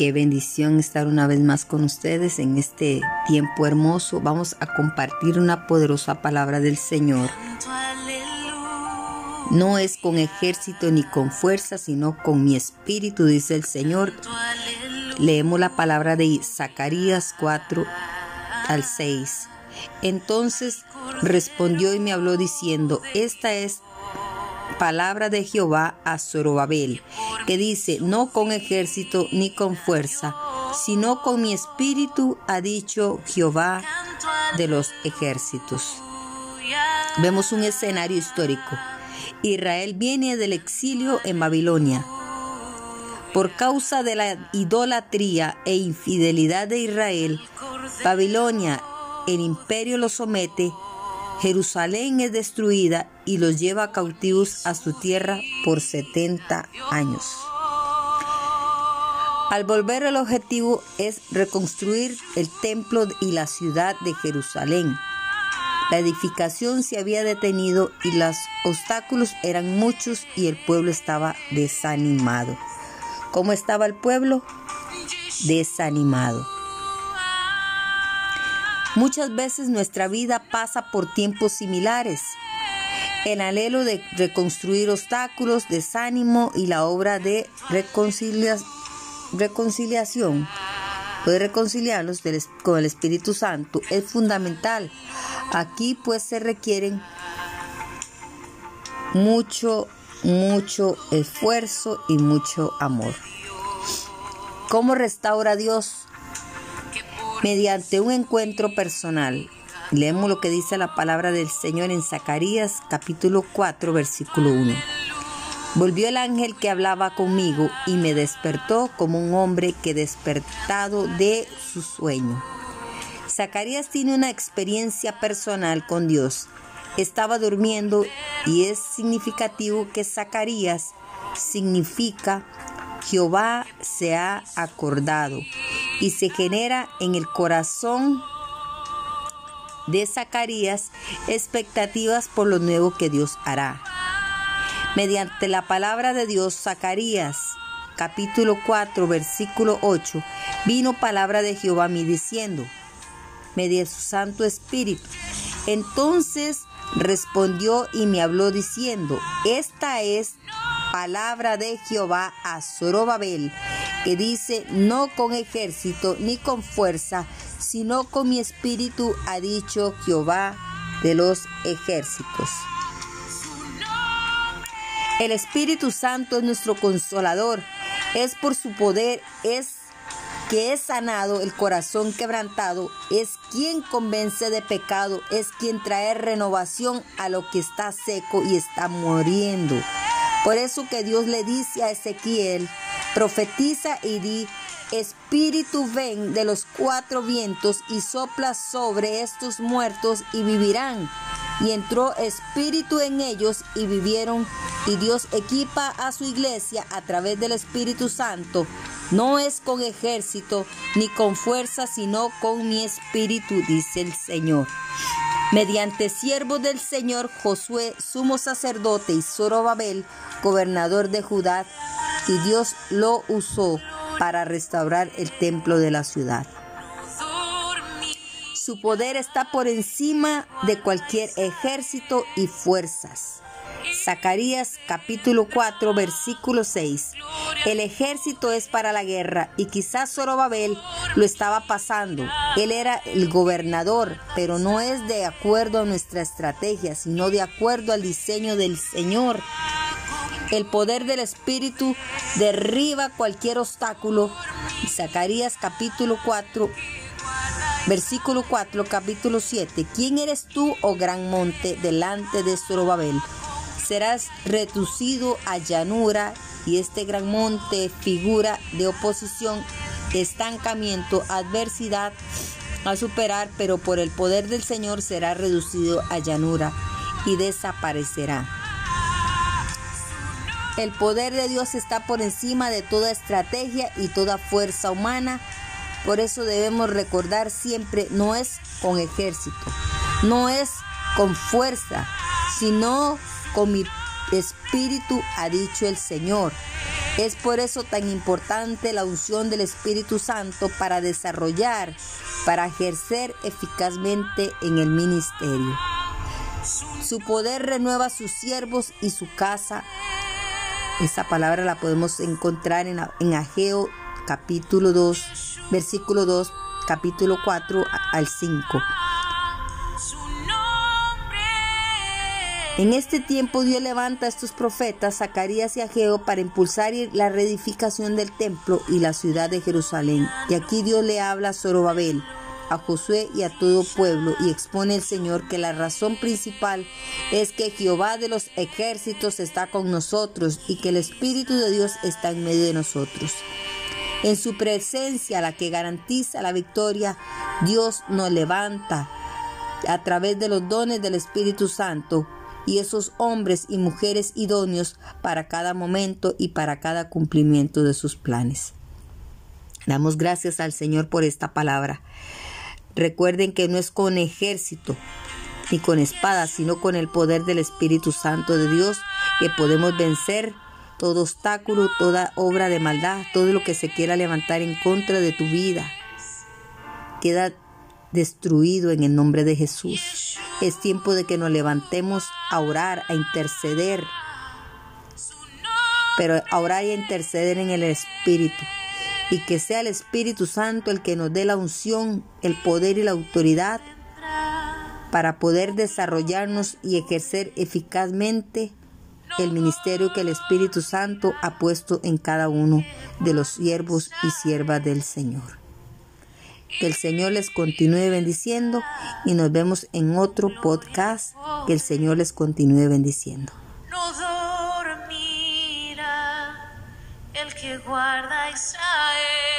Qué bendición estar una vez más con ustedes en este tiempo hermoso. Vamos a compartir una poderosa palabra del Señor. No es con ejército ni con fuerza, sino con mi espíritu, dice el Señor. Leemos la palabra de Zacarías 4 al 6. Entonces respondió y me habló diciendo, esta es palabra de Jehová a Zorobabel, que dice, no con ejército ni con fuerza, sino con mi espíritu, ha dicho Jehová de los ejércitos. Vemos un escenario histórico. Israel viene del exilio en Babilonia. Por causa de la idolatría e infidelidad de Israel, Babilonia, el imperio lo somete Jerusalén es destruida y los lleva cautivos a su tierra por 70 años. Al volver el objetivo es reconstruir el templo y la ciudad de Jerusalén. La edificación se había detenido y los obstáculos eran muchos y el pueblo estaba desanimado. ¿Cómo estaba el pueblo? Desanimado. Muchas veces nuestra vida pasa por tiempos similares. El anhelo de reconstruir obstáculos, desánimo y la obra de reconciliación, de reconciliarnos con el Espíritu Santo es fundamental. Aquí pues se requieren mucho, mucho esfuerzo y mucho amor. ¿Cómo restaura Dios mediante un encuentro personal. Leemos lo que dice la palabra del Señor en Zacarías capítulo 4 versículo 1. Volvió el ángel que hablaba conmigo y me despertó como un hombre que despertado de su sueño. Zacarías tiene una experiencia personal con Dios. Estaba durmiendo y es significativo que Zacarías significa Jehová se ha acordado y se genera en el corazón de Zacarías expectativas por lo nuevo que Dios hará. Mediante la palabra de Dios, Zacarías capítulo 4 versículo 8, vino palabra de Jehová a mí diciendo, mediante su Santo Espíritu. Entonces respondió y me habló diciendo, esta es palabra de Jehová a Zorobabel, que dice, no con ejército ni con fuerza, sino con mi espíritu, ha dicho Jehová de los ejércitos. El Espíritu Santo es nuestro consolador, es por su poder, es que es sanado el corazón quebrantado, es quien convence de pecado, es quien trae renovación a lo que está seco y está muriendo. Por eso que Dios le dice a Ezequiel, profetiza y di, Espíritu ven de los cuatro vientos y sopla sobre estos muertos y vivirán. Y entró espíritu en ellos y vivieron. Y Dios equipa a su iglesia a través del Espíritu Santo. No es con ejército ni con fuerza, sino con mi espíritu, dice el Señor. Mediante siervos del Señor Josué, sumo sacerdote, y Zorobabel, gobernador de Judá, y Dios lo usó para restaurar el templo de la ciudad. Su poder está por encima de cualquier ejército y fuerzas. Zacarías capítulo 4 versículo 6. El ejército es para la guerra y quizás Zorobabel lo estaba pasando. Él era el gobernador, pero no es de acuerdo a nuestra estrategia, sino de acuerdo al diseño del Señor. El poder del Espíritu derriba cualquier obstáculo. Zacarías capítulo 4, versículo 4, capítulo 7. ¿Quién eres tú, oh gran monte, delante de Zorobabel? Serás reducido a llanura y este gran monte figura de oposición, estancamiento, adversidad a superar, pero por el poder del Señor será reducido a llanura y desaparecerá. El poder de Dios está por encima de toda estrategia y toda fuerza humana. Por eso debemos recordar siempre, no es con ejército, no es con fuerza, sino con mi espíritu, ha dicho el Señor. Es por eso tan importante la unción del Espíritu Santo para desarrollar, para ejercer eficazmente en el ministerio. Su poder renueva a sus siervos y su casa. Esa palabra la podemos encontrar en, en Ageo capítulo 2, versículo 2, capítulo 4 al 5. En este tiempo Dios levanta a estos profetas, Zacarías y Ageo, para impulsar la reedificación del templo y la ciudad de Jerusalén. Y aquí Dios le habla a Zorobabel, a Josué y a todo pueblo, y expone el Señor que la razón principal es que Jehová de los ejércitos está con nosotros y que el Espíritu de Dios está en medio de nosotros. En su presencia, la que garantiza la victoria, Dios nos levanta a través de los dones del Espíritu Santo y esos hombres y mujeres idóneos para cada momento y para cada cumplimiento de sus planes. Damos gracias al Señor por esta palabra. Recuerden que no es con ejército ni con espada, sino con el poder del Espíritu Santo de Dios que podemos vencer todo obstáculo, toda obra de maldad, todo lo que se quiera levantar en contra de tu vida. Queda destruido en el nombre de Jesús. Es tiempo de que nos levantemos a orar, a interceder, pero a orar y a interceder en el Espíritu. Y que sea el Espíritu Santo el que nos dé la unción, el poder y la autoridad para poder desarrollarnos y ejercer eficazmente el ministerio que el Espíritu Santo ha puesto en cada uno de los siervos y siervas del Señor. Que el Señor les continúe bendiciendo y nos vemos en otro podcast. Que el Señor les continúe bendiciendo. No dormirá el que guarda.